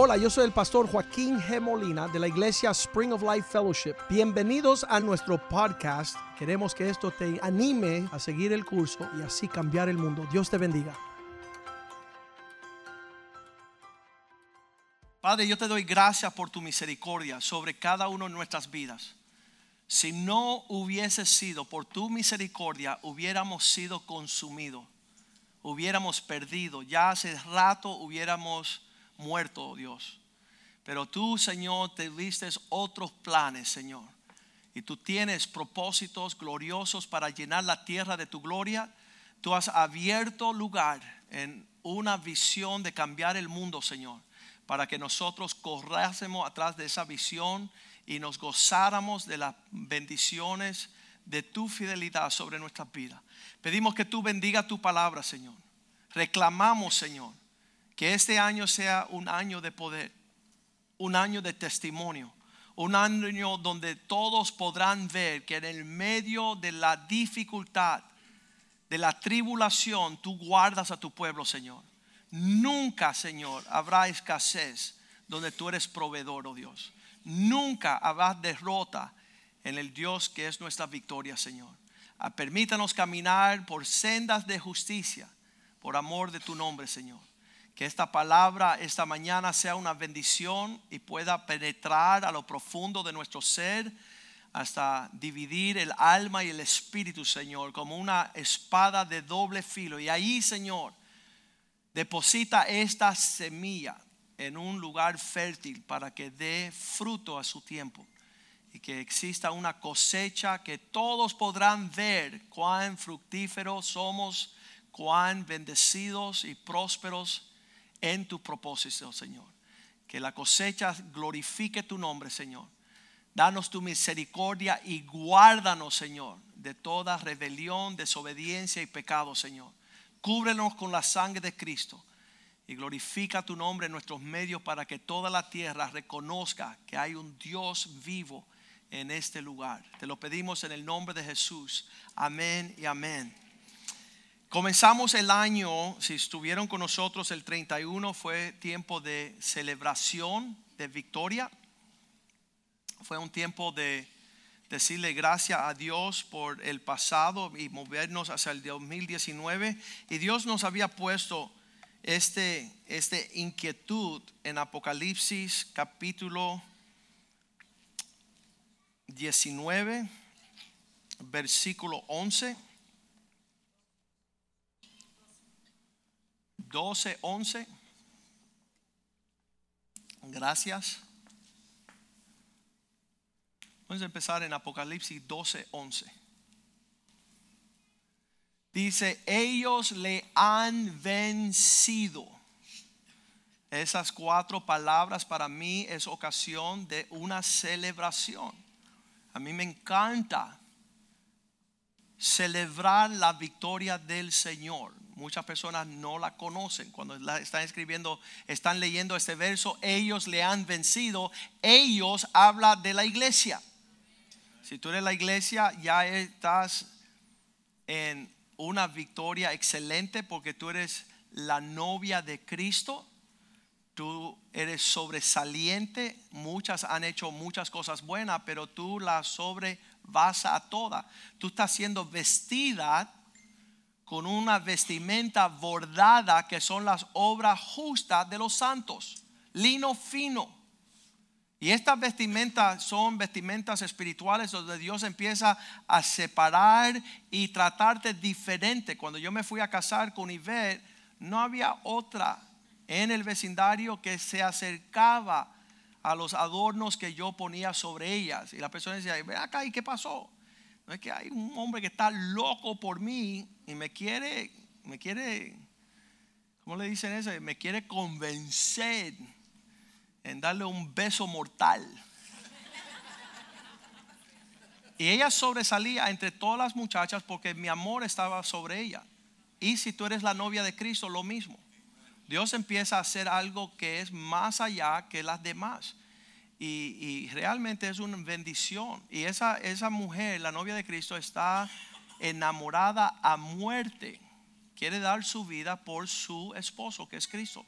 Hola, yo soy el pastor Joaquín G. Molina de la iglesia Spring of Life Fellowship. Bienvenidos a nuestro podcast. Queremos que esto te anime a seguir el curso y así cambiar el mundo. Dios te bendiga. Padre, yo te doy gracias por tu misericordia sobre cada uno de nuestras vidas. Si no hubiese sido por tu misericordia, hubiéramos sido consumidos, hubiéramos perdido, ya hace rato hubiéramos muerto, Dios. Pero tú, Señor, te diste otros planes, Señor. Y tú tienes propósitos gloriosos para llenar la tierra de tu gloria. Tú has abierto lugar en una visión de cambiar el mundo, Señor, para que nosotros corrásemos atrás de esa visión y nos gozáramos de las bendiciones de tu fidelidad sobre nuestras vidas. Pedimos que tú bendiga tu palabra, Señor. Reclamamos, Señor, que este año sea un año de poder, un año de testimonio, un año donde todos podrán ver que en el medio de la dificultad, de la tribulación, tú guardas a tu pueblo, Señor. Nunca, Señor, habrá escasez donde tú eres proveedor, oh Dios. Nunca habrá derrota en el Dios que es nuestra victoria, Señor. Ah, permítanos caminar por sendas de justicia, por amor de tu nombre, Señor. Que esta palabra esta mañana sea una bendición y pueda penetrar a lo profundo de nuestro ser hasta dividir el alma y el espíritu, Señor, como una espada de doble filo. Y ahí, Señor, deposita esta semilla en un lugar fértil para que dé fruto a su tiempo y que exista una cosecha que todos podrán ver cuán fructíferos somos, cuán bendecidos y prósperos en tu propósito, Señor. Que la cosecha glorifique tu nombre, Señor. Danos tu misericordia y guárdanos, Señor, de toda rebelión, desobediencia y pecado, Señor. Cúbrenos con la sangre de Cristo y glorifica tu nombre en nuestros medios para que toda la tierra reconozca que hay un Dios vivo en este lugar. Te lo pedimos en el nombre de Jesús. Amén y amén. Comenzamos el año, si estuvieron con nosotros el 31 fue tiempo de celebración, de victoria. Fue un tiempo de decirle gracias a Dios por el pasado y movernos hacia el 2019. Y Dios nos había puesto este, este inquietud en Apocalipsis capítulo 19, versículo 11. 12, 11. Gracias. Vamos a empezar en Apocalipsis 12, 11. Dice, ellos le han vencido. Esas cuatro palabras para mí es ocasión de una celebración. A mí me encanta celebrar la victoria del Señor. Muchas personas no la conocen. Cuando están escribiendo, están leyendo este verso, ellos le han vencido. Ellos habla de la iglesia. Si tú eres la iglesia, ya estás en una victoria excelente porque tú eres la novia de Cristo. Tú eres sobresaliente. Muchas han hecho muchas cosas buenas, pero tú la sobrevasa a toda. Tú estás siendo vestida con una vestimenta bordada que son las obras justas de los santos, lino fino. Y estas vestimentas son vestimentas espirituales donde Dios empieza a separar y tratarte diferente. Cuando yo me fui a casar con Ivet, no había otra en el vecindario que se acercaba a los adornos que yo ponía sobre ellas. Y la persona decía, ve acá, ¿y qué pasó? No es que hay un hombre que está loco por mí y me quiere, me quiere, ¿cómo le dicen eso? Me quiere convencer en darle un beso mortal. Y ella sobresalía entre todas las muchachas porque mi amor estaba sobre ella. Y si tú eres la novia de Cristo, lo mismo. Dios empieza a hacer algo que es más allá que las demás. Y, realmente es una bendición. Y esa, esa mujer, la novia de Cristo, está enamorada a muerte. Quiere dar su vida por su esposo, que es Cristo.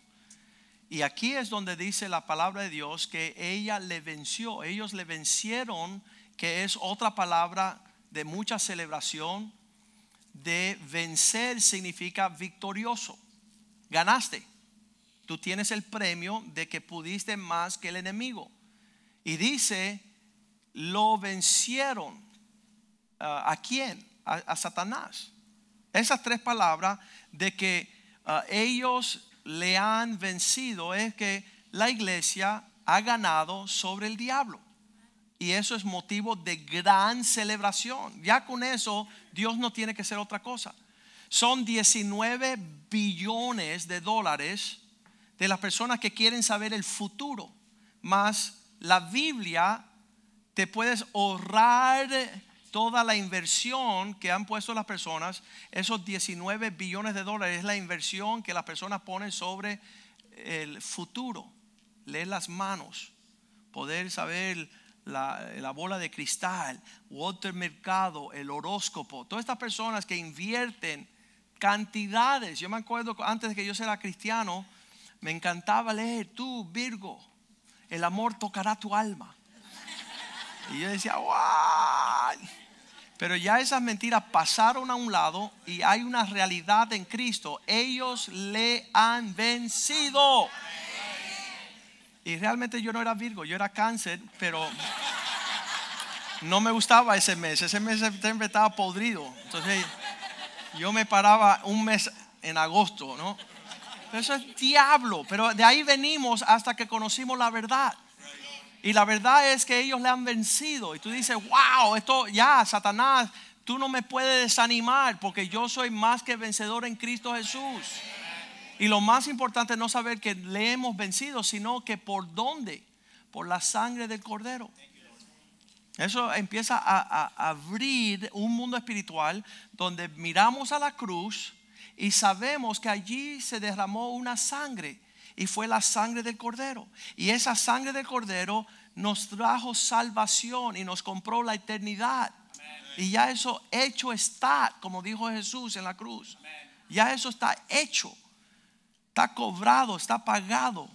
Y aquí es donde dice la palabra de Dios que ella le venció, ellos le vencieron, que es otra palabra de mucha celebración. De vencer significa victorioso. Ganaste. Tú tienes el premio de que pudiste más que el enemigo. Y dice, lo vencieron. ah, ¿A quién? A, Satanás. Esas tres palabras de que ah, ellos le han vencido es que la iglesia ha ganado sobre el diablo. Y eso es motivo de gran celebración. Ya con eso Dios no tiene que ser otra cosa. Son 19 billones de dólares de las personas que quieren saber el futuro. Más la Biblia te puedes ahorrar toda la inversión que han puesto las personas. Esos 19 billones de dólares es la inversión que las personas ponen sobre el futuro. Leer las manos, poder saber la, la bola de cristal, Walter Mercado, el horóscopo. Todas estas personas que invierten cantidades. Yo me acuerdo antes de que yo fuera cristiano, me encantaba leer, tú Virgo, el amor tocará tu alma. Y yo decía, ¡guau! Pero ya esas mentiras pasaron a un lado y hay una realidad en Cristo. Ellos le han vencido. Y realmente yo no era Virgo, yo era cáncer, pero no me gustaba ese mes. Ese mes siempre estaba podrido. Entonces yo me paraba un mes en agosto, ¿no? Pero eso es diablo. Pero de ahí venimos hasta que conocimos la verdad. Y la verdad es que ellos le han vencido. Y tú dices, wow, esto ya, Satanás, tú no me puedes desanimar porque yo soy más que vencedor en Cristo Jesús. Y lo más importante es no saber que le hemos vencido, sino que por dónde, por la sangre del cordero. Eso empieza a, a abrir un mundo espiritual donde miramos a la cruz y sabemos que allí se derramó una sangre y fue la sangre del cordero. Y esa sangre del cordero nos trajo salvación y nos compró la eternidad. Y ya eso hecho está, como dijo Jesús en la cruz. Ya eso está hecho. Está cobrado, está pagado.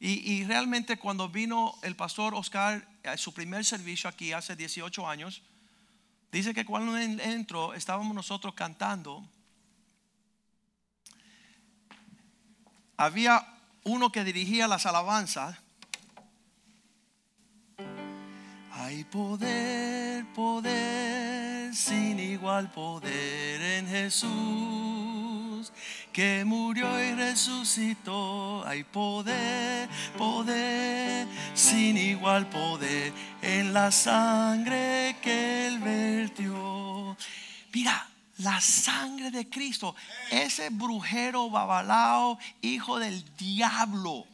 Y, y realmente cuando vino el pastor Oscar a su primer servicio aquí hace 18 años, dice que cuando entró estábamos nosotros cantando. Había uno que dirigía las alabanzas. Hay poder, poder, sin igual poder en Jesús, que murió y resucitó. Hay poder, poder, sin igual poder en la sangre que él vertió. Mira, la sangre de Cristo, ese brujero babalao, hijo del diablo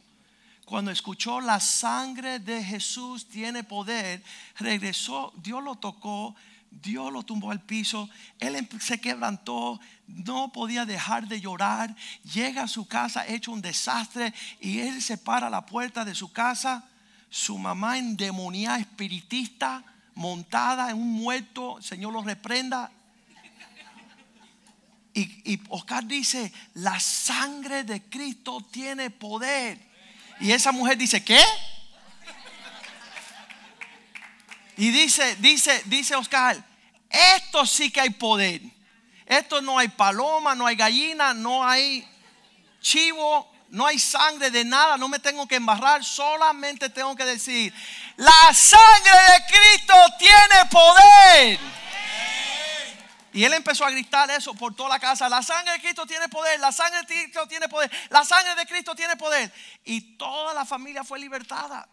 cuando escuchó la sangre de Jesús tiene poder, regresó, Dios lo tocó, Dios lo tumbó al piso, él em- se quebrantó, no podía dejar de llorar, llega a su casa hecho un desastre y él se para la puerta de su casa, su mamá endemoniada espiritista, montada en un muerto, Señor lo reprenda. Y, Oscar dice, la sangre de Cristo tiene poder. Y esa mujer dice, ¿qué? Y dice, dice, dice Oscar, esto sí que hay poder. Esto no hay paloma, no hay gallina, no hay chivo, no hay sangre de nada, no me tengo que embarrar, solamente tengo que decir, la sangre de Cristo tiene poder. Y él empezó a gritar eso por toda la casa. La sangre de Cristo tiene poder. La sangre de Cristo tiene poder. La sangre de Cristo tiene poder. Y toda la familia fue libertada.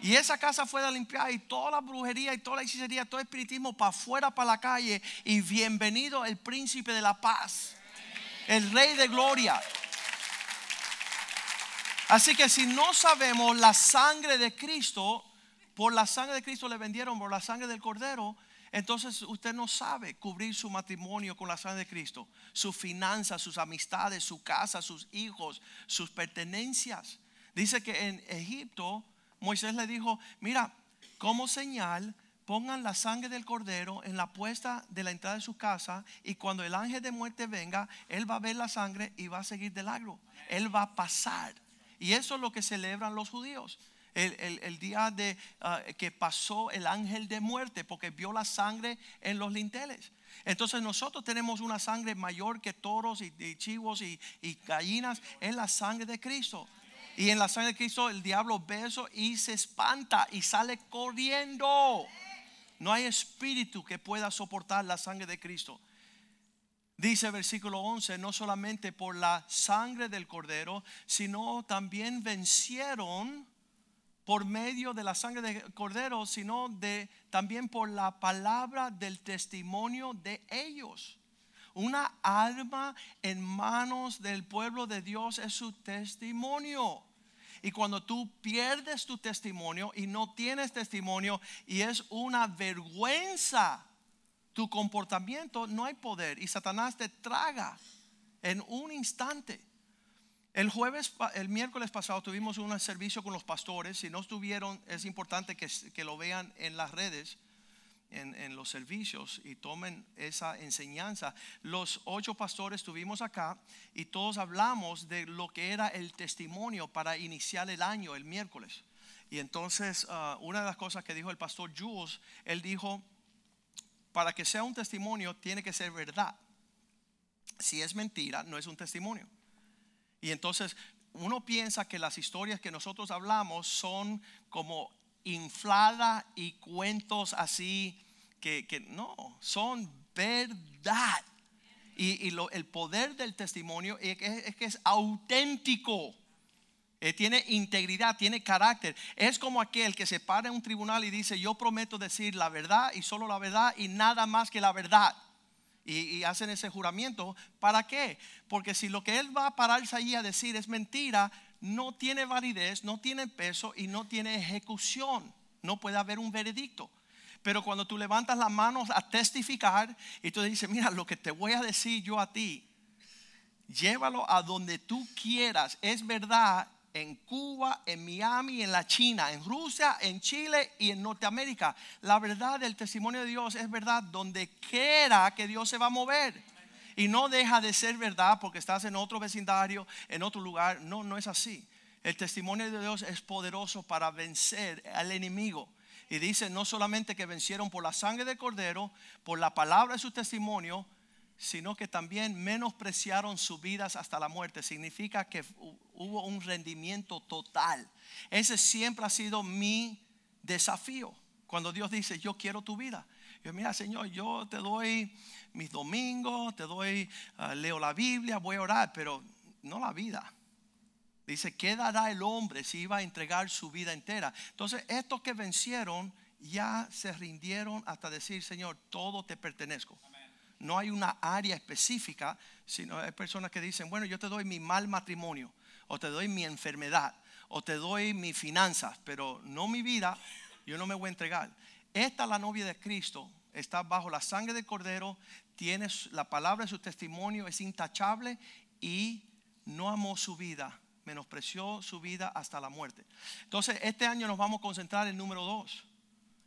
Y esa casa fue limpiada y toda la brujería y toda la hechicería, todo el espiritismo para afuera, para la calle. Y bienvenido el príncipe de la paz. El rey de gloria. Así que si no sabemos la sangre de Cristo, por la sangre de Cristo le vendieron, por la sangre del cordero, entonces usted no sabe cubrir su matrimonio con la sangre de Cristo, sus finanzas, sus amistades, su casa, sus hijos, sus pertenencias. Dice que en Egipto Moisés le dijo, mira, como señal, pongan la sangre del cordero en la puesta de la entrada de su casa y cuando el ángel de muerte venga, él va a ver la sangre y va a seguir de largo. Él va a pasar. Y eso es lo que celebran los judíos. El, el- día de, ah, que pasó el ángel de muerte porque vio la sangre en los linteles. Entonces nosotros tenemos una sangre mayor que toros y, chivos y, y gallinas. Es la sangre de Cristo. Y en la sangre de Cristo el diablo ve eso y se espanta y sale corriendo. No hay espíritu que pueda soportar la sangre de Cristo. Dice versículo 11, no solamente por la sangre del cordero, sino también vencieron por medio de la sangre del cordero, sino de también por la palabra del testimonio de ellos. Una arma en manos del pueblo de Dios es su testimonio. Y cuando tú pierdes tu testimonio y no tienes testimonio y es una vergüenza tu comportamiento, no hay poder y Satanás te traga en un instante. El jueves, el miércoles pasado tuvimos un servicio con los pastores. Si no estuvieron, es importante que, que lo vean en las redes, en, en los servicios y tomen esa enseñanza. Los ocho pastores estuvimos acá y todos hablamos de lo que era el testimonio para iniciar el año el miércoles. Y entonces, ah, una de las cosas que dijo el pastor Jules, él dijo, para que sea un testimonio tiene que ser verdad. Si es mentira, no es un testimonio. Y entonces uno piensa que las historias que nosotros hablamos son como infladas y cuentos así que, que no, son verdad. Y, y lo- el poder del testimonio es que es, auténtico. Eh, tiene integridad, tiene carácter. Es como aquel que se para en un tribunal y dice, yo prometo decir la verdad y solo la verdad y nada más que la verdad. Y, hacen ese juramento. ¿Para qué? Porque si lo que él va a pararse allí a decir es mentira, no tiene validez, no tiene peso y no tiene ejecución. No puede haber un veredicto. Pero cuando tú levantas las manos a testificar y tú dices, mira, lo que te voy a decir yo a ti, llévalo a donde tú quieras. Es verdad en Cuba, en Miami, en la China, en Rusia, en Chile y en Norteamérica. La verdad del testimonio de Dios es verdad donde quiera que Dios se va a mover. Y no deja de ser verdad porque estás en otro vecindario, en otro lugar. No, no es así. El testimonio de Dios es poderoso para vencer al enemigo. Y dice no solamente que vencieron por la sangre del cordero, por la palabra de su testimonio, sino que también menospreciaron sus vidas hasta la muerte. Significa que hu- hubo un rendimiento total. Ese siempre ha sido mi desafío. Cuando Dios dice, yo quiero tu vida. Yo, mira, Señor, yo te doy mis domingos, te doy, ah, leo la Biblia, voy a orar, pero no la vida. Dice, ¿qué dará el hombre si iba a entregar su vida entera? Entonces, estos que vencieron ya se rindieron hasta decir, Señor, todo te pertenezco. No hay una área específica, sino hay personas que dicen, bueno, yo te doy mi mal matrimonio, o te doy mi enfermedad, o te doy mis finanzas, pero no mi vida, yo no me voy a entregar. Esta, la novia de Cristo, está bajo la sangre del Cordero, tiene la palabra de su testimonio, es intachable y no amó su vida, menospreció su vida hasta la muerte. Entonces, este año nos vamos a concentrar en número dos.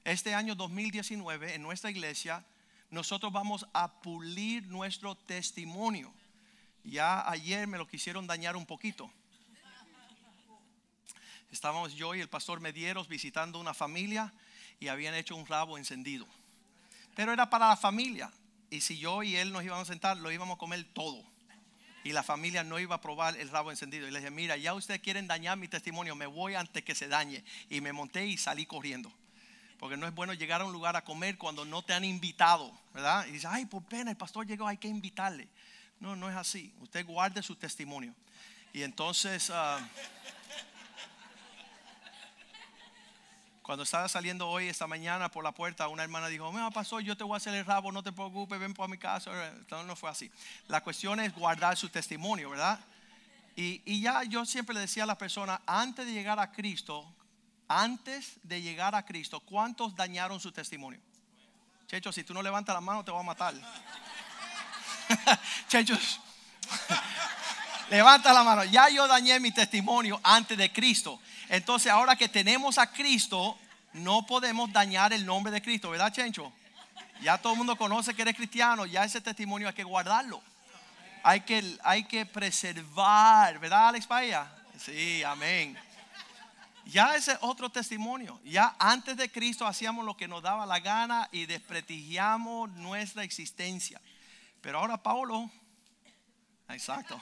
Este año 2019, en nuestra iglesia, nosotros vamos a pulir nuestro testimonio. Ya ayer me lo quisieron dañar un poquito. Estábamos yo y el pastor Medieros visitando una familia y habían hecho un rabo encendido. Pero era para la familia. Y si yo y él nos íbamos a sentar, lo íbamos a comer todo. Y la familia no iba a probar el rabo encendido. Y le dije, mira, ya ustedes quieren dañar mi testimonio, me voy antes que se dañe. Y me monté y salí corriendo. Porque no es bueno llegar a un lugar a comer cuando no te han invitado, ¿verdad? Y dice, ay, por pena, el pastor llegó, hay que invitarle. No, no es así. Usted guarde su testimonio. Y entonces, ah, cuando estaba saliendo hoy, esta mañana, por la puerta, una hermana dijo, mira, pastor, yo te voy a hacer el rabo, no te preocupes, ven por mi casa. No, no fue así. La cuestión es guardar su testimonio, ¿verdad? Y, y ya yo siempre le decía a las personas, antes de llegar a Cristo, antes de llegar a Cristo, ¿cuántos dañaron su testimonio? Checho, si tú no levantas la mano te voy a matar. Chechos, levanta la mano. Ya yo dañé mi testimonio antes de Cristo. Entonces ahora que tenemos a Cristo, no podemos dañar el nombre de Cristo, ¿verdad, Chencho? Ya todo el mundo conoce que eres cristiano, ya ese testimonio hay que guardarlo. Hay que, hay que preservar, ¿verdad, Alex Paya? Sí, amén. Ya ese es otro testimonio. Ya antes de Cristo hacíamos lo que nos daba la gana y desprestigiamos nuestra existencia. Pero ahora Pablo, exacto.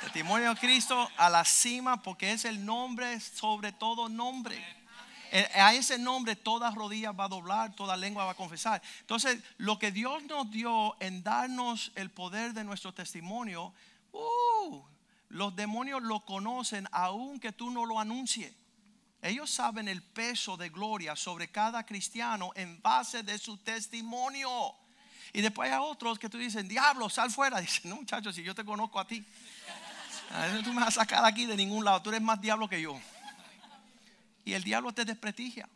Testimonio de Cristo a la cima porque es el nombre sobre todo nombre. Eh, A ese nombre toda rodilla va a doblar, toda lengua va a confesar. Entonces, lo que Dios nos dio en darnos el poder de nuestro testimonio, uh, los demonios lo conocen aunque tú no lo anuncies. Ellos saben el peso de gloria sobre cada cristiano en base de su testimonio. Y después hay otros que tú dicen, diablo, sal fuera. Dicen, no muchachos, si yo te conozco a ti. Tú me vas a sacar aquí de ningún lado. Tú eres más diablo que yo. Y el diablo te desprestigia.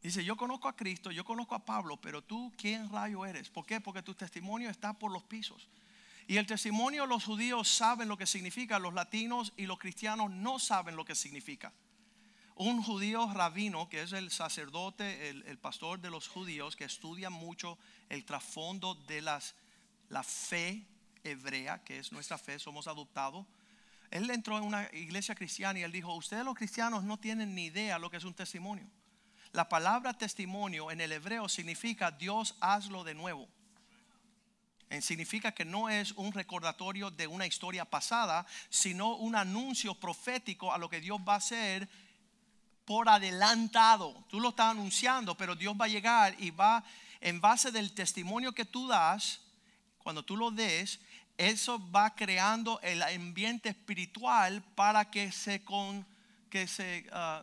Dice, yo conozco a Cristo, yo conozco a Pablo, pero tú, ¿quién rayo eres? ¿Por qué? Porque tu testimonio está por los pisos. Y el testimonio los judíos saben lo que significa, los latinos y los cristianos no saben lo que significa. Un judío rabino, que es el sacerdote, el, pastor de los judíos, que estudia mucho el trasfondo de las, la fe hebrea, que es nuestra fe, somos adoptados. Él entró en una iglesia cristiana y él dijo, ustedes los cristianos no tienen ni idea lo que es un testimonio. La palabra testimonio en el hebreo significa Dios hazlo de nuevo. Eh, Significa que no es un recordatorio de una historia pasada, sino un anuncio profético a lo que Dios va a hacer por adelantado. Tú lo estás anunciando, pero Dios va a llegar y va en base del testimonio que tú das, cuando tú lo des, eso va creando el ambiente espiritual para que se con que se ah,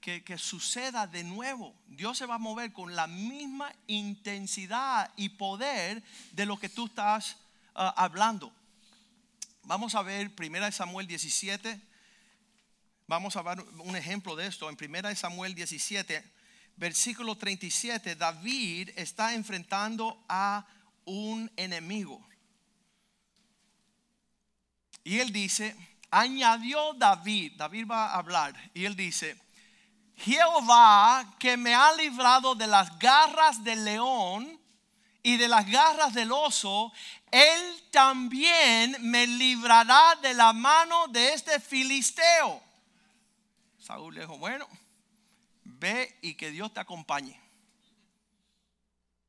que, suceda de nuevo. Dios se va a mover con la misma intensidad y poder de lo que tú estás ah, hablando. Vamos a ver 1 Samuel 17. Vamos a ver un ejemplo de esto. En 1 Samuel 17, versículo 37, David está enfrentando a un enemigo. Y él dice, añadió David, David va a hablar, y él dice, Jehová que me ha librado de las garras del león y de las garras del oso, él también me librará de la mano de este filisteo. Saúl le dijo, bueno, ve y que Dios te acompañe.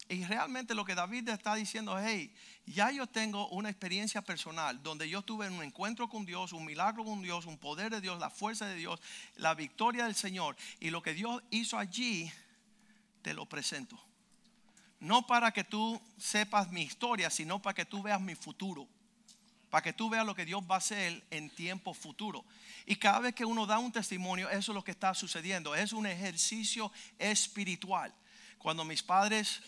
Y realmente lo que David está diciendo es, hey, ya yo tengo una experiencia personal donde yo tuve un encuentro con Dios, un milagro con Dios, un poder de Dios, la fuerza de Dios, la victoria del Señor. Y lo que Dios hizo allí, te lo presento. No para que tú sepas mi historia, sino para que tú veas mi futuro. Para que tú veas lo que Dios va a hacer en tiempo futuro. Y cada vez que uno da un testimonio, eso es lo que está sucediendo. Es un ejercicio espiritual. Cuando mis padres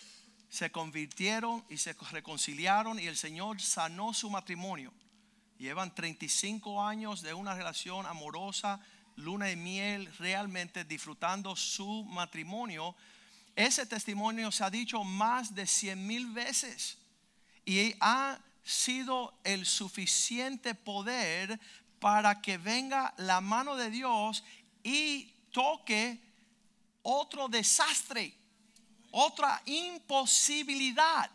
se convirtieron y se reconciliaron y el Señor sanó su matrimonio. Llevan 35 años de una relación amorosa, luna de miel, realmente disfrutando su matrimonio. Ese testimonio se ha dicho más de 100 mil veces y ha sido el suficiente poder para que venga la mano de Dios y toque otro desastre otra imposibilidad,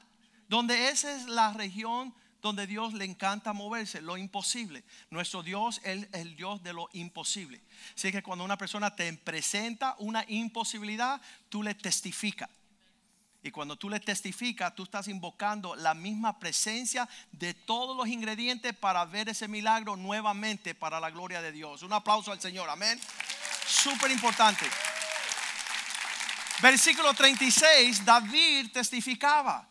donde esa es la región donde Dios le encanta moverse, lo imposible. Nuestro Dios es el Dios de lo imposible. Así que cuando una persona te presenta una imposibilidad, tú le testificas. Y cuando tú le testificas, tú estás invocando la misma presencia de todos los ingredientes para ver ese milagro nuevamente para la gloria de Dios. Un aplauso al Señor, amén. Súper importante. Versículo 36, David testificaba,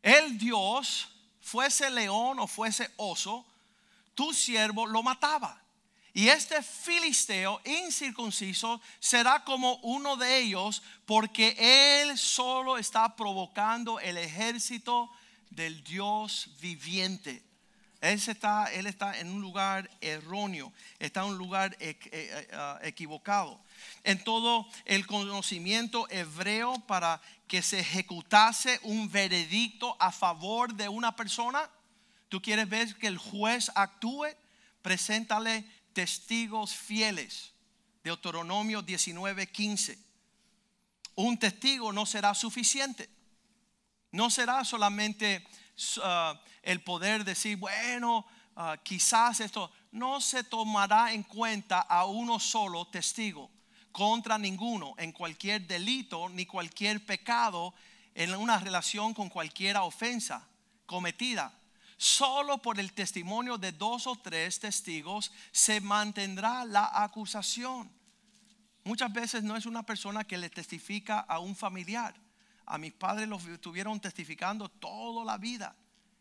el Dios, fuese león o fuese oso, tu siervo lo mataba. Y este filisteo incircunciso será como uno de ellos, porque él solo está provocando el ejército del Dios viviente. Él está, él está en un lugar erróneo, está en un lugar equivocado en todo el conocimiento hebreo para que se ejecutase un veredicto a favor de una persona? ¿Tú quieres ver que el juez actúe? Preséntale testigos fieles. Deuteronomio 19:15. Un testigo no será suficiente. No será solamente uh, el poder decir, bueno, uh, quizás esto. no se tomará en cuenta a uno solo testigo contra ninguno en cualquier delito ni cualquier pecado en una relación con cualquier ofensa cometida. Solo por el testimonio de dos o tres testigos se mantendrá la acusación. Muchas veces no es una persona que le testifica a un familiar. A mis padres los estuvieron testificando toda la vida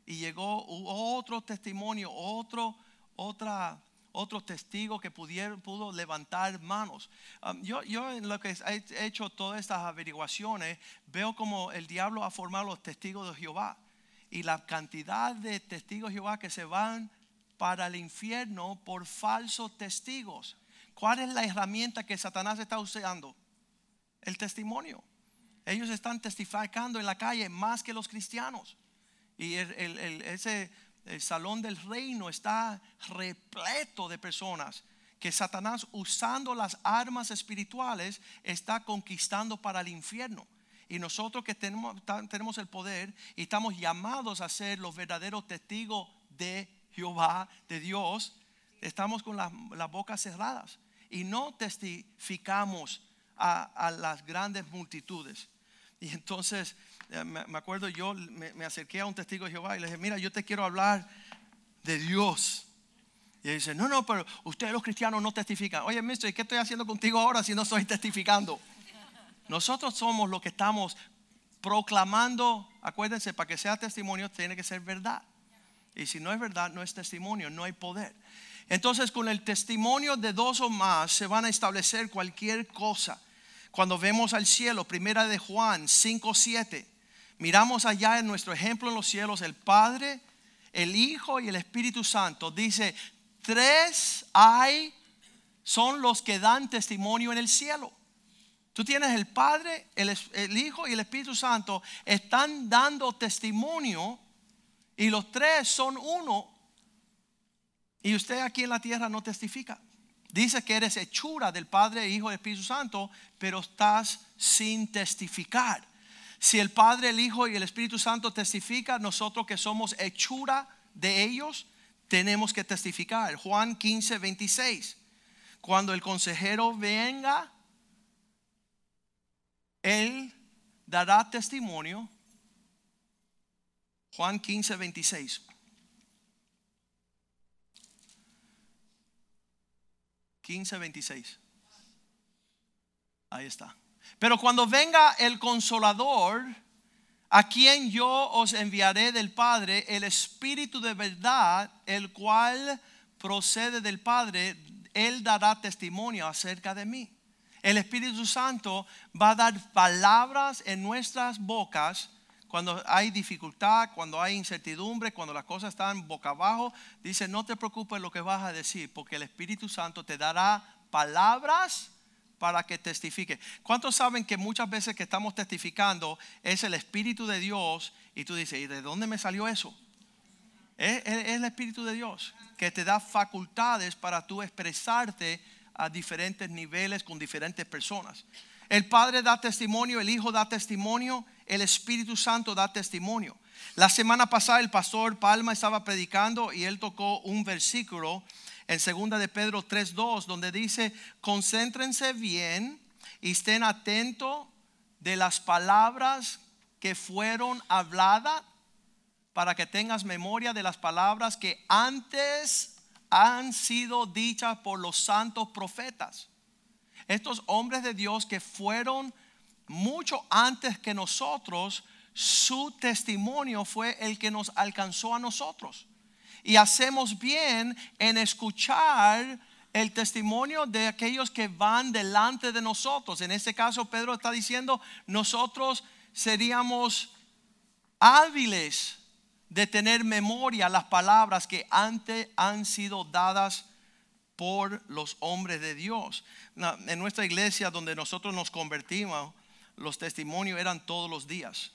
y llegó otro testimonio, otro, otra, otro testigo que pudiera, pudo levantar manos. Um, yo, yo en lo que he hecho todas estas averiguaciones, veo como el diablo ha formado los testigos de Jehová y la cantidad de testigos de Jehová que se van para el infierno por falsos testigos. ¿Cuál es la herramienta que Satanás está usando? El testimonio. Ellos están testificando en la calle más que los cristianos. Y ese el salón del reino está repleto de personas que Satanás usando las armas espirituales está conquistando para el infierno. Y nosotros que tenemos, el poder y estamos llamados a ser los verdaderos testigos de Jehová, de Dios, estamos con las, bocas cerradas y no testificamos a, las grandes multitudes. Y entonces, eh, me, acuerdo, yo me, acerqué a un testigo de Jehová y le dije, mira, yo te quiero hablar de Dios. Y él dice, no, no, pero ustedes los cristianos no testifican. Oye, mister, ¿qué estoy haciendo contigo ahora si no estoy testificando? Nosotros somos los que estamos proclamando, acuérdense, para que sea testimonio tiene que ser verdad. Y si no es verdad, no es testimonio, no hay poder. Entonces, con el testimonio de dos o más se van a establecer cualquier cosa. Cuando vemos al cielo, primera de Juan 5, 7, miramos allá en nuestro ejemplo en los cielos, el Padre, el Hijo y el Espíritu Santo. Dice, tres hay, son los que dan testimonio en el cielo. Tú tienes el Padre, el, Hijo y el Espíritu Santo están dando testimonio y los tres son uno. Y usted aquí en la tierra no testifica. Dice que eres hechura del Padre, Hijo y Espíritu Santo, pero estás sin testificar. Si el Padre, el Hijo y el Espíritu Santo testifican, nosotros que somos hechura de ellos, tenemos que testificar. Juan 15, 26. Cuando el consejero venga, él dará testimonio. Juan 15, 26. Quince, veintiséis. Ahí está. Pero cuando venga el consolador, a quien yo os enviaré del Padre, el Espíritu de verdad, el cual procede del Padre, Él dará testimonio acerca de mí el Espíritu Santo va a dar palabras en nuestras bocas cuando hay dificultad, cuando hay incertidumbre, cuando las cosas están boca abajo. Dice, no te preocupes lo que vas a decir, porque el Espíritu Santo te dará palabras para que testifique. ¿Cuántos saben que muchas veces que estamos testificando es el Espíritu de Dios y tú dices, ¿y de dónde me salió eso? Es, es el Espíritu de Dios que te da facultades para tú expresarte a diferentes niveles con diferentes personas. El Padre da testimonio, el Hijo da testimonio, el Espíritu Santo da testimonio. La semana pasada el pastor Palma estaba predicando y él tocó un versículo en segunda de Pedro 3:2 donde dice, "Concéntrense bien y estén atentos de las palabras que fueron habladas para que tengas memoria de las palabras que antes han sido dichas por los santos profetas. Estos hombres de Dios que fueron mucho antes que nosotros, su testimonio fue el que nos alcanzó a nosotros. Y hacemos bien en escuchar el testimonio de aquellos que van delante de nosotros. En este caso, Pedro está diciendo, nosotros seríamos hábiles de tener memoria las palabras que antes han sido dadas por los hombres de Dios. En nuestra iglesia donde nosotros nos convertimos, los testimonios eran todos los días.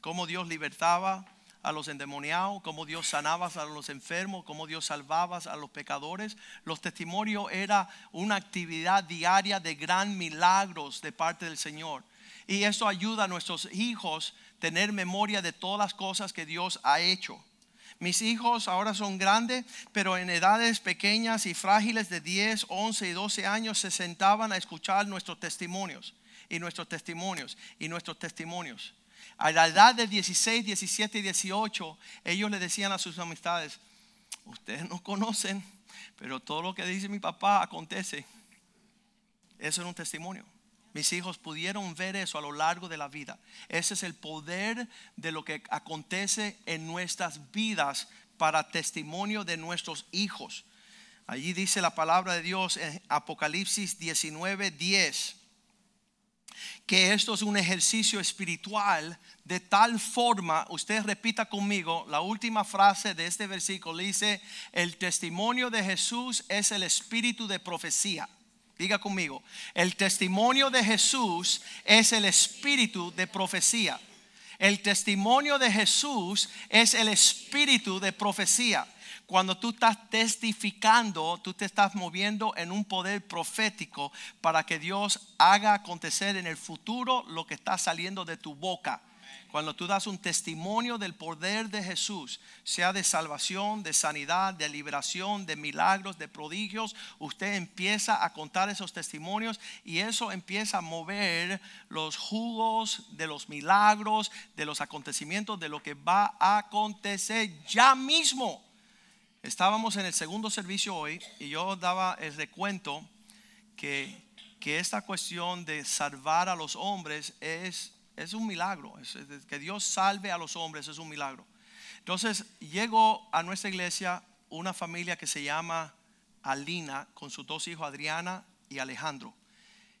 Cómo Dios libertaba a los endemoniados, cómo Dios sanaba a los enfermos, cómo Dios salvaba a los pecadores. Los testimonios era una actividad diaria de gran milagros de parte del Señor. Y eso ayuda a nuestros hijos tener memoria de todas las cosas que Dios ha hecho. Mis hijos ahora son grandes, pero en edades pequeñas y frágiles de 10, 11 y 12 años se sentaban a escuchar nuestros testimonios y nuestros testimonios y nuestros testimonios. A la edad de 16, 17 y 18, ellos le decían a sus amistades, ustedes no conocen, pero todo lo que dice mi papá acontece. Eso es un testimonio. Mis hijos pudieron ver eso a lo largo de la vida. Ese es el poder de lo que acontece en nuestras vidas para testimonio de nuestros hijos. Allí dice la palabra de Dios en Apocalipsis 19, 10 que esto es un ejercicio espiritual de tal forma, usted repita conmigo la última frase de este versículo, dice, el testimonio de Jesús es el espíritu de profecía. Diga conmigo, el testimonio de Jesús es el espíritu de profecía. El testimonio de Jesús es el espíritu de profecía. Cuando tú estás testificando, tú te estás moviendo en un poder profético para que Dios haga acontecer en el futuro lo que está saliendo de tu boca. Cuando tú das un testimonio del poder de Jesús, sea de salvación, de sanidad, de liberación, de milagros, de prodigios, usted empieza a contar esos testimonios y eso empieza a mover los jugos de los milagros, de los acontecimientos, de lo que va a acontecer ya mismo. Estábamos en el segundo servicio hoy y yo daba el recuento que, que esta cuestión de salvar a los hombres es es un milagro. que Dios salve a los hombres es un milagro. Entonces llegó a nuestra iglesia una familia que se llama Alina con sus dos hijos Adriana y Alejandro.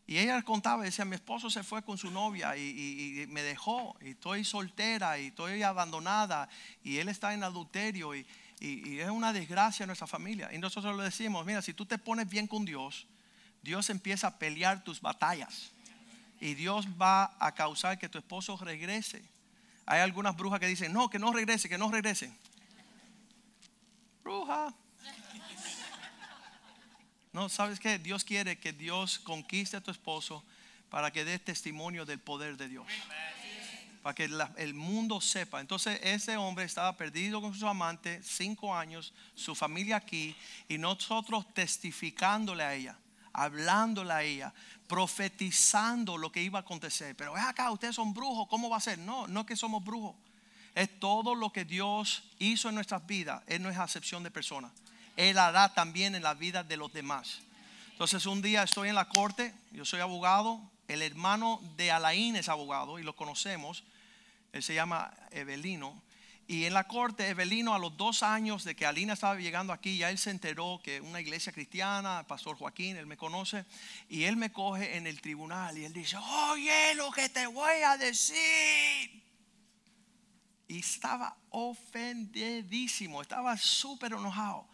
Y ella contaba, decía, mi esposo se fue con su novia y, me dejó, y estoy soltera y estoy abandonada, y él está en adulterio, y, es una desgracia nuestra familia. Y nosotros le decimos, mira, si tú te pones bien con Dios, Dios empieza a pelear tus batallas y Dios va a causar que tu esposo regrese. Hay algunas brujas que dicen, no, que no regrese, que no regrese. Bruja. No, ¿sabes qué? Dios quiere que Dios conquiste a tu esposo para que dé testimonio del poder de Dios. Para que el mundo sepa. Entonces ese hombre estaba perdido con su amante, cinco años, su familia aquí, y nosotros testificándole a ella hablándole a ella, profetizando lo que iba a acontecer. Pero es acá, ustedes son brujos, ¿cómo va a ser? No, no que somos brujos. Es todo lo que Dios hizo en nuestras vidas. Él no es acepción de personas. Él hará también en la vida de los demás. Entonces un día estoy en la corte, yo soy abogado, el hermano de Alain es abogado y lo conocemos, él se llama Evelino. Y en la corte, Evelino, a los dos años de que Alina estaba llegando aquí, ya él se enteró que una iglesia cristiana, el pastor Joaquín, él me conoce, y él me coge en el tribunal y él dice, oye lo que te voy a decir. Y estaba ofendidísimo, estaba súper enojado.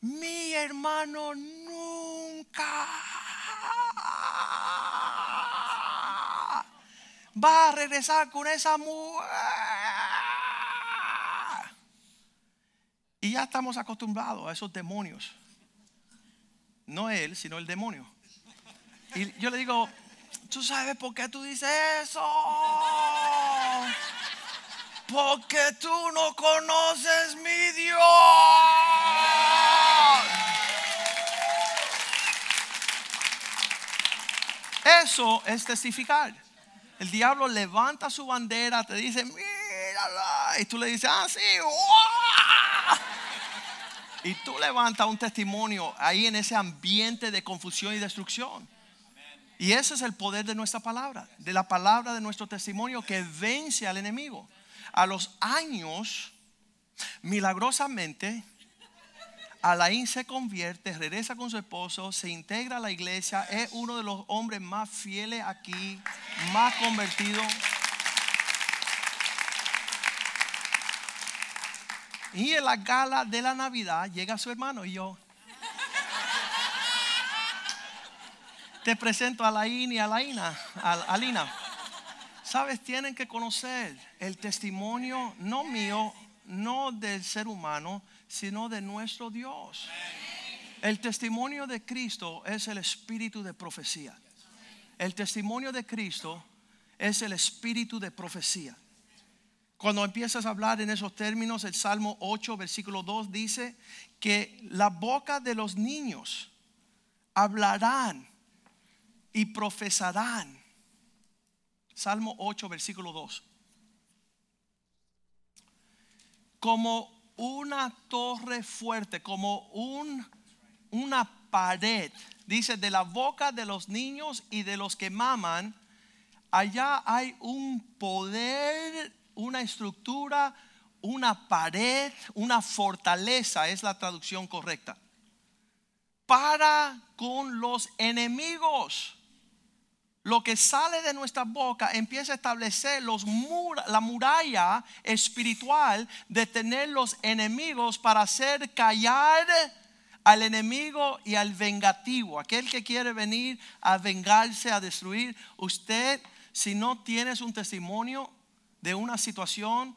Mi hermano nunca va a regresar con esa mujer Y ya estamos acostumbrados a esos demonios. No él, sino el demonio. Y yo le digo, ¿tú sabes por qué tú dices eso? Porque tú no conoces mi Dios. Eso es testificar. El diablo levanta su bandera, te dice, mírala. Y tú le dices, ah, sí, y tú levantas un testimonio ahí en ese ambiente de confusión y destrucción. Y ese es el poder de nuestra palabra, de la palabra de nuestro testimonio que vence al enemigo. A los años, milagrosamente, Alain se convierte, regresa con su esposo, se integra a la iglesia, es uno de los hombres más fieles aquí, más convertido. Y en la gala de la Navidad llega su hermano y yo. Te presento a la y a la Ina. Sabes, tienen que conocer el testimonio, no mío, no del ser humano, sino de nuestro Dios. El testimonio de Cristo es el espíritu de profecía. El testimonio de Cristo es el espíritu de profecía. Cuando empiezas a hablar en esos términos, el Salmo 8, versículo 2 dice que la boca de los niños hablarán y profesarán. Salmo 8, versículo 2. Como una torre fuerte, como un, una pared. Dice, de la boca de los niños y de los que maman, allá hay un poder, una estructura, una pared, una fortaleza, es la traducción correcta, para con los enemigos lo que sale de nuestra boca empieza a establecer los la muralla espiritual de tener los enemigos para hacer callar al enemigo y al vengativo, aquel que quiere venir a vengarse, a destruir. Usted, si no tienes un testimonio de una situación,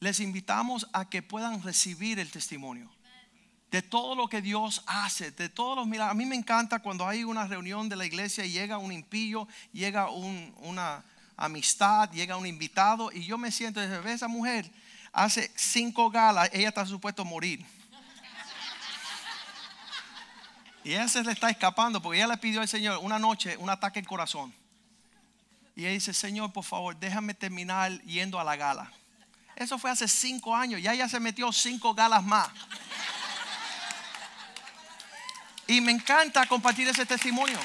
les invitamos a que puedan recibir el testimonio de todo lo que Dios hace, de todos los milagros. A mí me encanta cuando hay una reunión de la iglesia y llega un impío, llega una amistad, llega un invitado y yo me siento, ve esa mujer, hace cinco galas, ella está supuesto a morir. Y ella se le está escapando porque ella le pidió al Señor una noche un ataque al corazón. Y ella dice, Señor, por favor, déjame terminar yendo a la gala. Eso fue hace cinco años, ya ella se metió cinco galas más. Y me encanta compartir ese testimonio.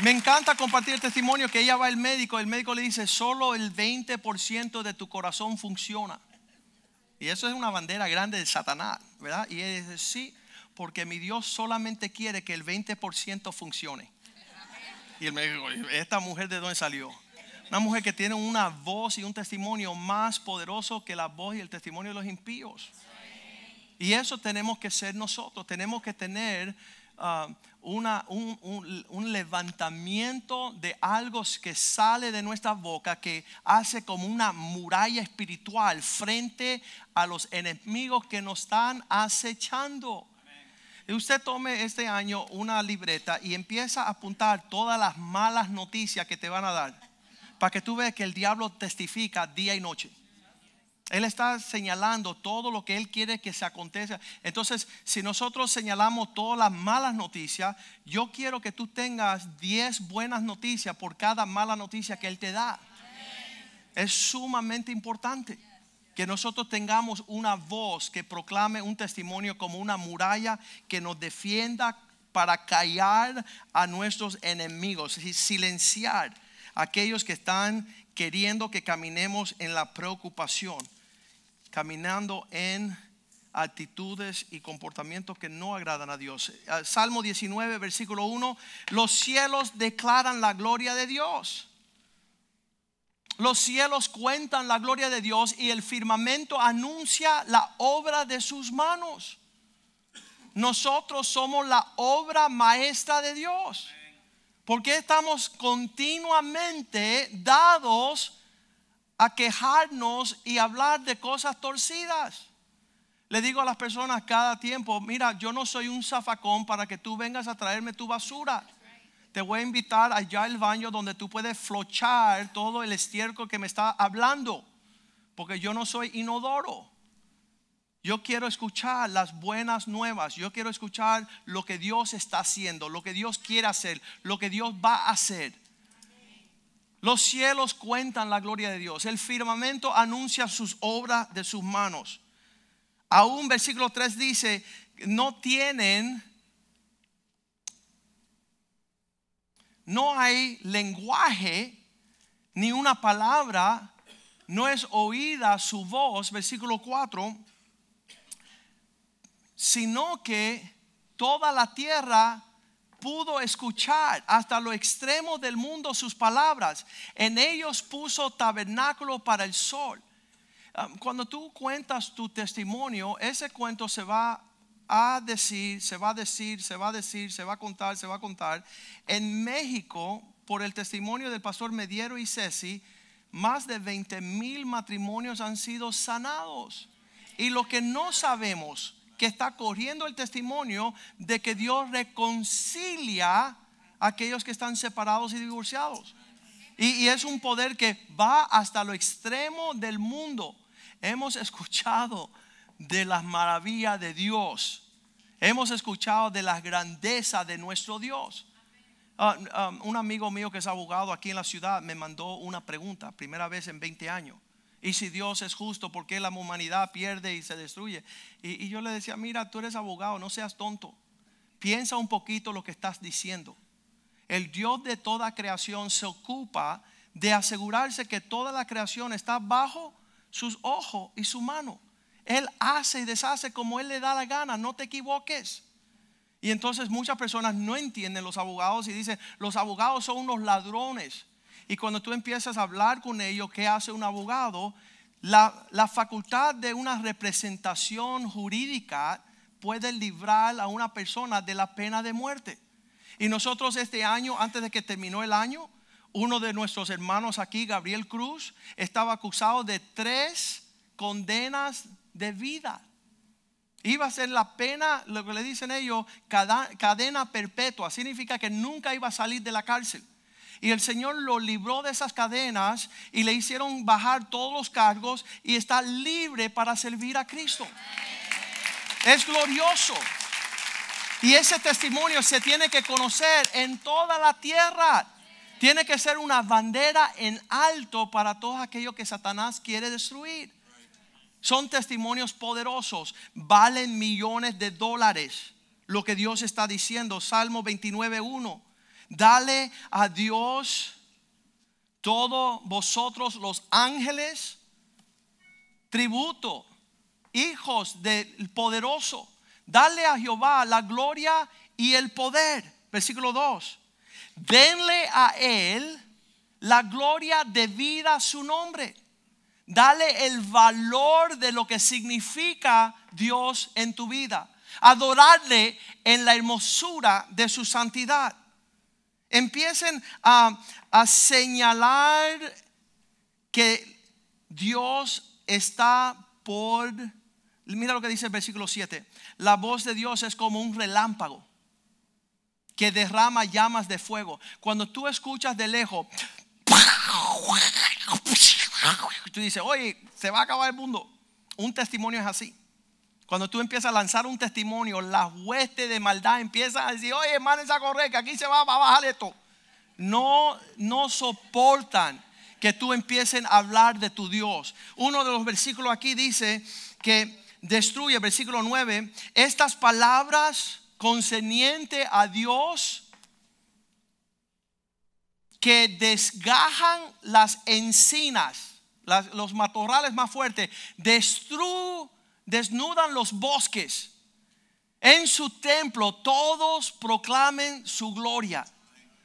Me encanta compartir el testimonio que ella va al médico, el médico le dice, solo el 20% de tu corazón funciona. Y eso es una bandera grande de Satanás, ¿verdad? Y él dice, sí, porque mi Dios solamente quiere que el 20% funcione. Y el médico, ¿esta mujer de dónde salió? Una mujer que tiene una voz y un testimonio más poderoso que la voz y el testimonio de los impíos. Y eso tenemos que ser nosotros. Tenemos que tener uh, una, un, levantamiento de algo que sale de nuestra boca que hace como una muralla espiritual frente a los enemigos que nos están acechando. Usted tome este año una libreta y empieza a apuntar todas las malas noticias que te van a dar. Para que tú veas que el diablo testifica día y noche. Él está señalando todo lo que Él quiere que se acontezca. Entonces, si nosotros señalamos todas las malas noticias, yo quiero que tú tengas 10 buenas noticias por cada mala noticia que Él te da. Es sumamente importante que nosotros tengamos una voz que proclame un testimonio como una muralla que nos defienda para callar a nuestros enemigos, y silenciar a aquellos que están queriendo que caminemos en la preocupación caminando en actitudes y comportamientos que no agradan a Dios. Salmo 19, versículo 1, los cielos declaran la gloria de Dios. Los cielos cuentan la gloria de Dios y el firmamento anuncia la obra de sus manos. Nosotros somos la obra maestra de Dios. Porque estamos continuamente dados a quejarnos y hablar de cosas torcidas. Le digo a las personas cada tiempo, mira, yo no soy un zafacón para que tú vengas a traerme tu basura. Te voy a invitar allá al baño donde tú puedes flochar todo el estiércol que me está hablando. Porque yo no soy inodoro. Yo quiero escuchar las buenas nuevas. Yo quiero escuchar lo que Dios está haciendo, lo que Dios quiere hacer, lo que Dios va a hacer. Los cielos cuentan la gloria de Dios. El firmamento anuncia sus obras de sus manos. Aún versículo 3 dice, no tienen, no hay lenguaje ni una palabra, no es oída su voz, versículo 4, sino que toda la tierra pudo escuchar hasta lo extremo del mundo sus palabras. En ellos puso tabernáculo para el sol. Ah, cuando tú cuentas tu testimonio, ese cuento se va a decir, se va a decir, se va a decir, se va a contar, se va a contar. En México, por el testimonio del pastor Mediero y Ceci, más de 20 mil matrimonios han sido sanados. Y lo que no sabemos que está corriendo el testimonio de que Dios reconcilia a aquellos que están separados y divorciados. Y, y es un poder que va hasta lo extremo del mundo. Hemos escuchado de las maravillas de Dios. Hemos escuchado de la grandeza de nuestro Dios. Ah, ah, un amigo mío que es abogado aquí en la ciudad me mandó una pregunta, primera vez en 20 años. Y si Dios es justo, ¿por qué la humanidad pierde y se destruye? Y, y yo le decía, mira, tú eres abogado, no seas tonto. Piensa un poquito lo que estás diciendo. El Dios de toda creación se ocupa de asegurarse que toda la creación está bajo sus ojos y su mano. Él hace y deshace como Él le da la gana, no te equivoques. Y entonces muchas personas no entienden los abogados y dicen, los abogados son unos ladrones. Y cuando tú empiezas a hablar con ellos, ¿qué hace un abogado? La, la facultad de una representación jurídica puede librar a una persona de la pena de muerte. Y nosotros este año, antes de que terminó el año, uno de nuestros hermanos aquí, Gabriel Cruz, estaba acusado de tres condenas de vida. Iba a ser la pena, lo que le dicen ellos, cadena perpetua. Significa que nunca iba a salir de la cárcel. Y el Señor lo libró de esas cadenas y le hicieron bajar todos los cargos y está libre para servir a Cristo. Es glorioso. Y ese testimonio se tiene que conocer en toda la tierra. Tiene que ser una bandera en alto para todo aquello que Satanás quiere destruir. Son testimonios poderosos, valen millones de dólares. Lo que Dios está diciendo, Salmo 29.1. Dale a Dios todos vosotros los ángeles tributo, hijos del poderoso. Dale a Jehová la gloria y el poder. Versículo 2. Denle a él la gloria debida a su nombre Dale el valor de lo que significa Dios en tu vida. Adorarle en la hermosura de su santidad. Empiecen a, señalar que Dios está por... Mira lo que dice el versículo 7. La voz de Dios es como un relámpago que derrama llamas de fuego. Cuando tú escuchas de lejos, Tú dices, oye, se va a acabar el mundo. Un testimonio es así. Cuando tú empiezas a lanzar un testimonio, la hueste de maldad empieza a decir, oye, hermano, esa correr, que aquí se va, va a bajar esto. No, no soportan que tú empiecen a hablar de tu Dios. Uno de los versículos aquí dice que destruye, versículo 9, estas palabras concerniente a Dios que desgajan las encinas los matorrales más fuertes, destru, desnudan los bosques. En su templo todos proclamen su gloria.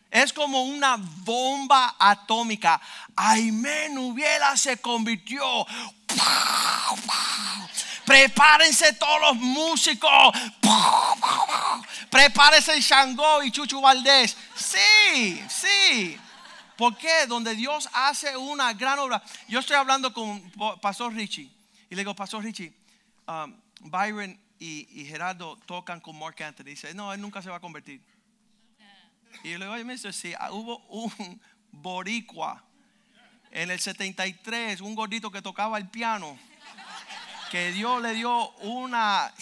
Es como una bomba atómica. Aymen hubiera se convirtió. Prepárense todos los músicos. Prepárense Shango y Chuchu Valdés. Sí, sí. ¿Por qué? Donde Dios hace una gran obra. Yo estoy hablando con Pastor Richie y le digo, Pastor Richie, um, Byron y, Gerardo tocan con Mark Anthony. Dice, no, él nunca se va a convertir. Y yo le digo, oye, mister, sí, ah, hubo un boricua en el 73, un gordito que tocaba el piano, que Dios le dio una...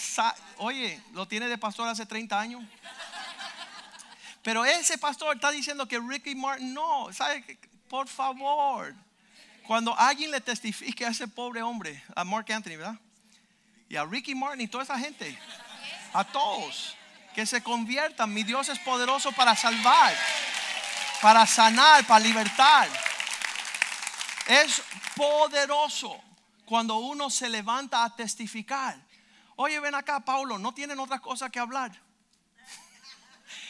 Oye, lo tiene de pastor hace 30 años. Pero ese pastor está diciendo que Ricky Martin no, ¿sabe? Por favor, cuando alguien le testifique a ese pobre hombre, a Mark Anthony, ¿verdad? Y a Ricky Martin y toda esa gente, a todos, que se conviertan. Mi Dios es poderoso para salvar, para sanar, para libertar. Es poderoso cuando uno se levanta a testificar. Oye, ven acá, Paulo, no tienen otra cosa que hablar.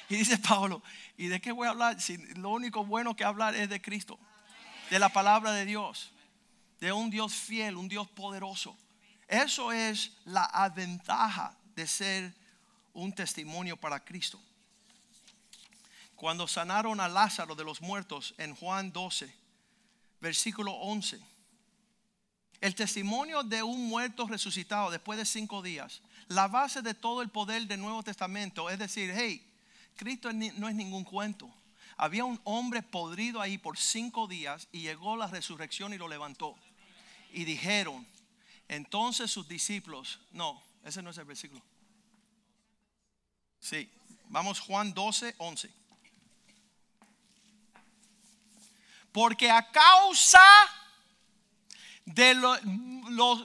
Y dice Pablo, ¿y de qué voy a hablar? Si lo único bueno que hablar es de Cristo, de la palabra de Dios, de un Dios fiel, un Dios poderoso. Eso es la ventaja de ser un testimonio para Cristo. Cuando sanaron a Lázaro de los muertos en Juan 12, versículo 11, el testimonio de un muerto resucitado después de cinco días, la base de todo el poder del Nuevo Testamento, es decir, hey, Cristo no es ningún cuento. Había un hombre podrido ahí por cinco días y llegó la resurrección y lo levantó. Y dijeron, entonces sus discípulos, no, ese no es el versículo. Sí, vamos Juan 12, 11. Porque a causa de,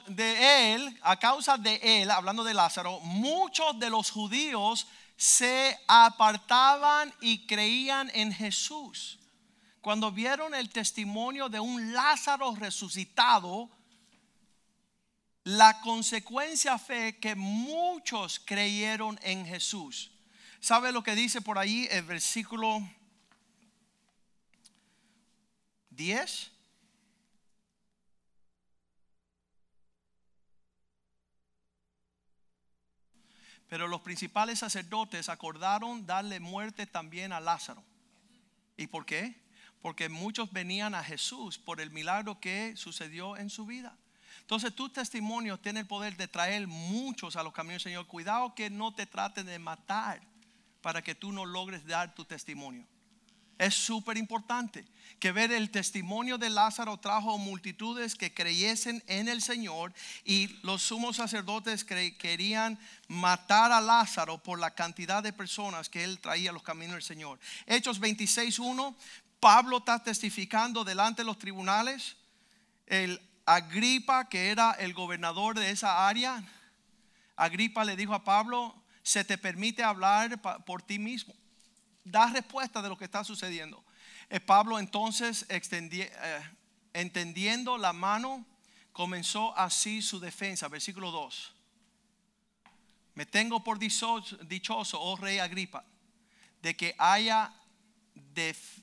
de él, a causa de él, hablando de Lázaro, muchos de los judíos se apartaban y creían en Jesús. Cuando vieron el testimonio de un Lázaro resucitado, la consecuencia fue que muchos creyeron en Jesús. ¿Sabe lo que dice por ahí el versículo 10? Pero los principales sacerdotes acordaron darle muerte también a Lázaro. ¿Y por qué? Porque muchos venían a Jesús por el milagro que sucedió en su vida. Entonces tu testimonio tiene el poder de traer muchos a los caminos del Señor. Cuidado que no te traten de matar para que tú no logres dar tu testimonio. Es súper importante que ver el testimonio de Lázaro trajo multitudes que creyesen en el Señor y los sumos sacerdotes querían matar a Lázaro por la cantidad de personas que él traía a los caminos del Señor. Hechos 26.1, Pablo está testificando delante de los tribunales. El Agripa, que era el gobernador de esa área, Agripa le dijo a Pablo, se te permite hablar por ti mismo da respuesta de lo que está sucediendo. Eh, Pablo entonces eh, entendiendo la mano, comenzó así su defensa. Versículo 2. Me tengo por dichoso, oh rey Agripa, de que haya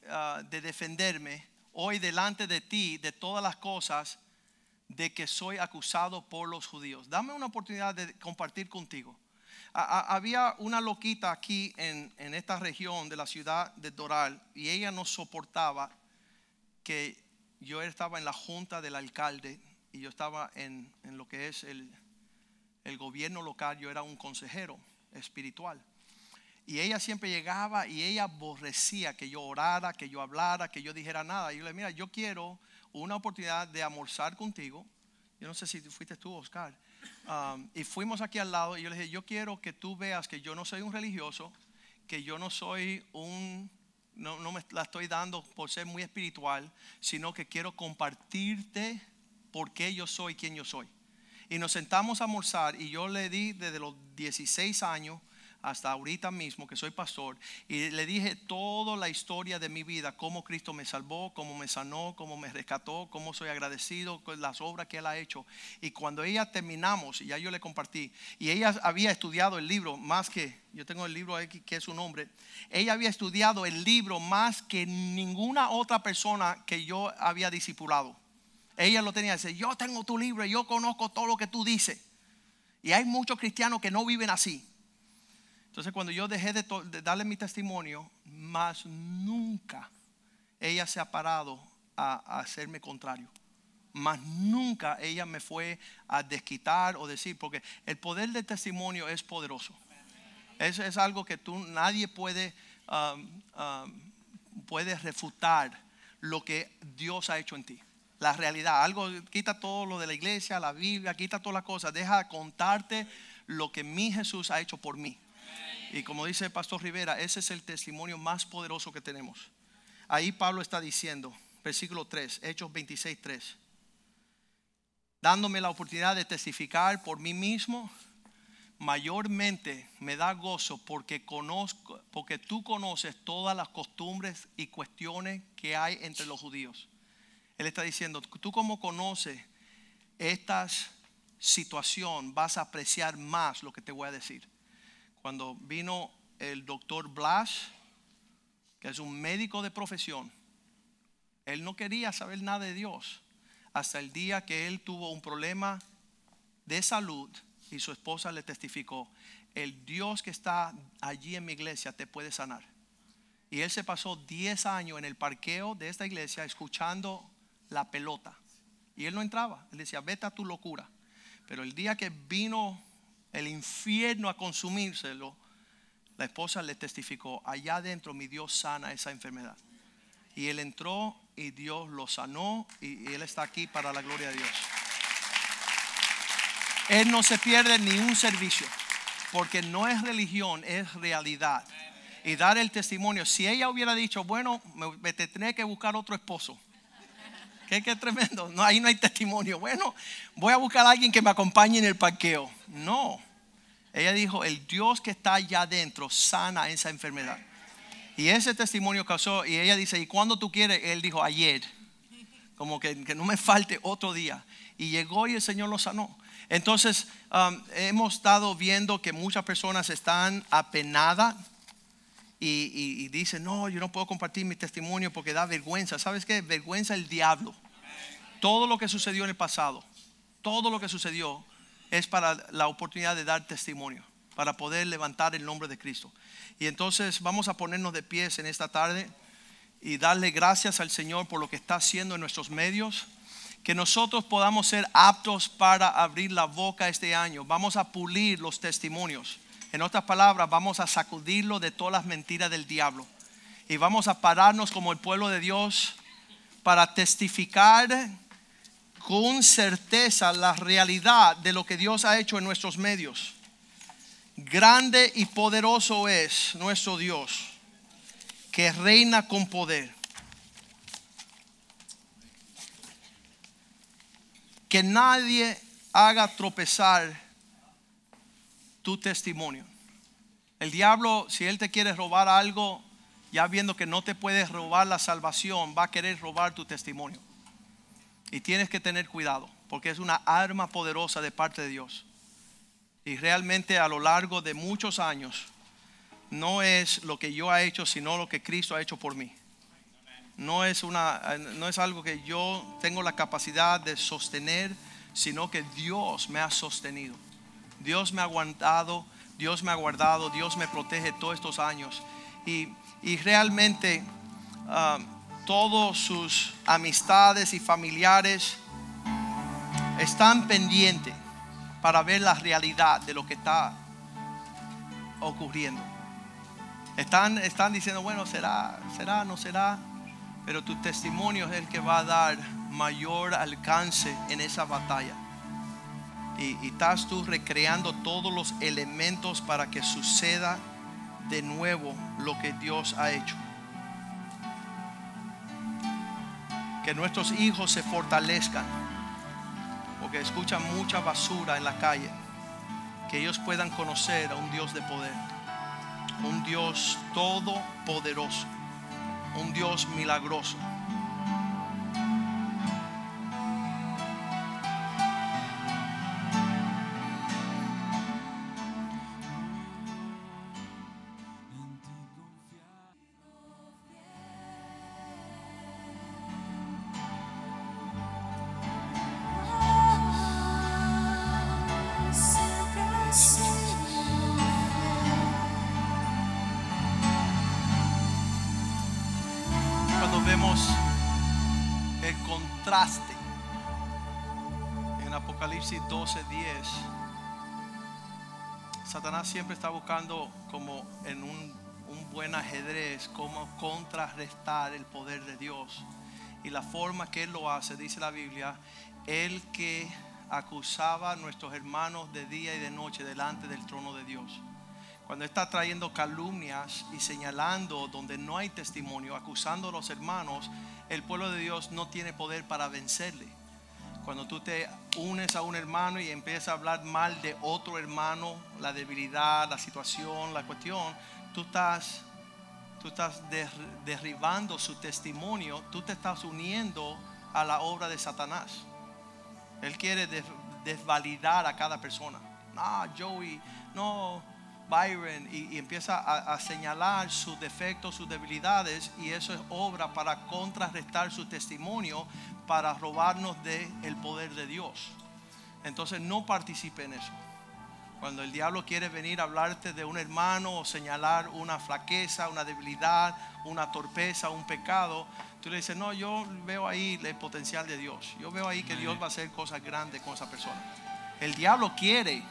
ah, de defenderme hoy delante de ti de todas las cosas de que soy acusado por los judíos. Dame una oportunidad de compartir contigo había una loquita aquí en, esta región de la ciudad de Doral y ella no soportaba que yo estaba en la junta del alcalde y yo estaba en, lo que es el, el gobierno local, yo era un consejero espiritual. Y ella siempre llegaba y ella aborrecía que yo orara, que yo hablara, que yo dijera nada. Y yo le mira, yo quiero una oportunidad de almorzar contigo. Yo no sé si fuiste tú, Oscar. Um, y fuimos aquí al lado y yo le dije, yo quiero que tú veas que yo no soy un religioso, que yo no soy un, no, no me la estoy dando por ser muy espiritual, sino que quiero compartirte por qué yo soy quien yo soy. Y nos sentamos a almorzar y yo le di desde los 16 años hasta ahorita mismo que soy pastor y le dije toda la historia de mi vida, cómo Cristo me salvó, cómo me sanó, cómo me rescató, cómo soy agradecido con las obras que Él ha hecho. Y cuando ella terminamos, ya yo le compartí, y ella había estudiado el libro más que, yo tengo el libro aquí que es su nombre, ella había estudiado el libro más que ninguna otra persona que yo había discipulado. Ella lo tenía, dice, yo tengo tu libro, yo conozco todo lo que tú dices. Y hay muchos cristianos que no viven así. Entonces cuando yo dejé de, darle mi testimonio, más nunca ella se ha parado a, hacerme contrario. Más nunca ella me fue a desquitar o decir, porque el poder del testimonio es poderoso. Eso es algo que tú nadie puede, um, um, puede refutar lo que Dios ha hecho en ti. La realidad, algo quita todo lo de la iglesia, la Biblia, quita todas las cosas. Deja contarte lo que mi Jesús ha hecho por mí. Y como dice el pastor Rivera, ese es el testimonio más poderoso que tenemos. Ahí Pablo está diciendo, versículo 3, Hechos 26, 3, dándome la oportunidad de testificar por mí mismo, mayormente me da gozo porque conozco, porque tú conoces todas las costumbres y cuestiones que hay entre los judíos. Él está diciendo, tú como conoces esta situación, vas a apreciar más lo que te voy a decir cuando vino el doctor Blas, que es un médico de profesión, él no quería saber nada de Dios hasta el día que él tuvo un problema de salud y su esposa le testificó, el Dios que está allí en mi iglesia te puede sanar. Y él se pasó 10 años en el parqueo de esta iglesia escuchando la pelota. Y él no entraba, él decía, vete a tu locura. Pero el día que vino el infierno a consumírselo, La esposa le testificó, allá adentro mi Dios sana esa enfermedad. Y él entró y Dios lo sanó y él está aquí para la gloria de Dios. Él no se pierde ni un servicio, porque no es religión, es realidad. Y dar el testimonio, si ella hubiera dicho, bueno, me, tendré que buscar otro esposo. ¿Qué, tremendo. No, ahí no hay testimonio. Bueno, voy a buscar a alguien que me acompañe en el parqueo. No. Ella dijo, el Dios que está allá adentro sana esa enfermedad. Y ese testimonio causó, y ella dice, ¿y cuándo tú quieres? Él dijo, ayer. Como que, no me falte otro día. Y llegó y el Señor lo sanó. Entonces, um, hemos estado viendo que muchas personas están apenadas y, dicen, no, yo no puedo compartir mi testimonio porque da vergüenza. ¿Sabes qué? Vergüenza el diablo. Todo lo que sucedió en el pasado, todo lo que sucedió es para la oportunidad de dar testimonio, para poder levantar el nombre de Cristo. Y entonces vamos a ponernos de pies en esta tarde y darle gracias al Señor por lo que está haciendo en nuestros medios. Que nosotros podamos ser aptos para abrir la boca este año. Vamos a pulir los testimonios. En otras palabras, vamos a sacudirlo de todas las mentiras del diablo. Y vamos a pararnos como el pueblo de Dios para testificar con certeza la realidad de lo que Dios ha hecho en nuestros medios. Grande y poderoso es nuestro Dios, que reina con poder. Que nadie haga tropezar tu testimonio. El diablo, si él te quiere robar algo, ya viendo que no te puedes robar la salvación, va a querer robar tu testimonio. Y tienes que tener cuidado, porque es una arma poderosa de parte de Dios. Y realmente a lo largo de muchos años, no es lo que yo he hecho, sino lo que Cristo ha hecho por mí. No es, una, no es algo que yo tengo la capacidad de sostener, sino que Dios me ha sostenido. Dios me ha aguantado, Dios me ha guardado, Dios me protege todos estos años. Y, realmente ah, todos sus amistades y familiares están pendientes para ver la realidad de lo que está ocurriendo. Están, están diciendo, bueno, será, será, no será, pero tu testimonio es el que va a dar mayor alcance en esa batalla. Y, y estás tú recreando todos los elementos para que suceda de nuevo lo que Dios ha hecho. Que nuestros hijos se fortalezcan, porque escuchan mucha basura en la calle, que ellos puedan conocer a un Dios de poder, un Dios todopoderoso, un Dios milagroso. En Apocalipsis 12, 10, Satanás siempre está buscando como en un, un buen ajedrez, cómo contrarrestar el poder de Dios. Y la forma que él lo hace, dice la Biblia, el que acusaba a nuestros hermanos de día y de noche delante del trono de Dios. Cuando está trayendo calumnias y señalando donde no hay testimonio, acusando a los hermanos, el pueblo de Dios no tiene poder para vencerle. Cuando tú te unes a un hermano y empiezas a hablar mal de otro hermano, la debilidad, la situación, la cuestión, tú estás, tú estás derribando su testimonio, tú te estás uniendo a la obra de Satanás. Él quiere desvalidar a cada persona. Ah, Joey, no, Byron y, empieza a, señalar sus defectos, sus debilidades y eso es obra para contrarrestar su testimonio, para robarnos del el poder de Dios. Entonces no participe en eso. Cuando el diablo quiere venir a hablarte de un hermano o señalar una flaqueza, una debilidad, una torpeza, un pecado, tú le dices, no, yo veo ahí el potencial de Dios. Yo veo ahí que Dios va a hacer cosas grandes con esa persona. El diablo quiere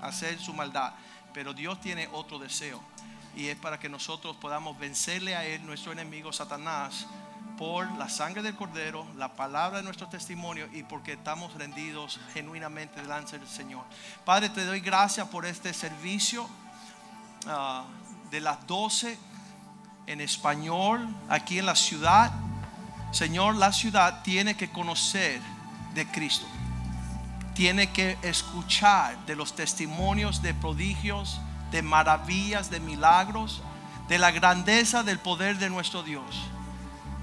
hacer su maldad Pero Dios tiene otro deseo y es para que nosotros podamos vencerle a Él, nuestro enemigo Satanás, por la sangre del Cordero, la palabra de nuestro testimonio y porque estamos rendidos genuinamente delante del Señor. Padre, te doy gracias por este servicio ah, de las 12 en español aquí en la ciudad. Señor, la ciudad tiene que conocer de Cristo. Tiene que escuchar de los testimonios de prodigios, de maravillas, de milagros, de la grandeza del poder de nuestro Dios.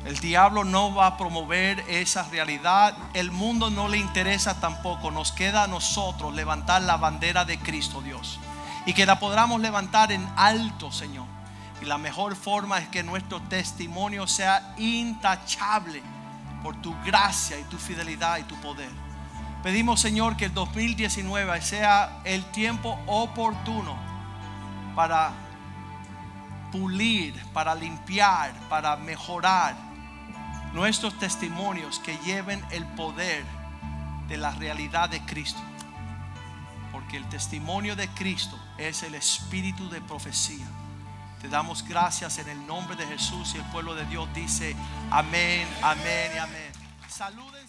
El diablo no va a promover esa realidad. El mundo no le interesa tampoco. Nos queda a nosotros levantar la bandera de Cristo Dios. Y que la podamos levantar en alto, Señor. Y la mejor forma es que nuestro testimonio sea intachable por tu gracia y tu fidelidad y tu poder. Pedimos, Señor, que el 2019 sea el tiempo oportuno para pulir, para limpiar, para mejorar nuestros testimonios que lleven el poder de la realidad de Cristo. Porque el testimonio de Cristo es el espíritu de profecía. Te damos gracias en el nombre de Jesús y el pueblo de Dios dice amén, amén y amén. Salúdense.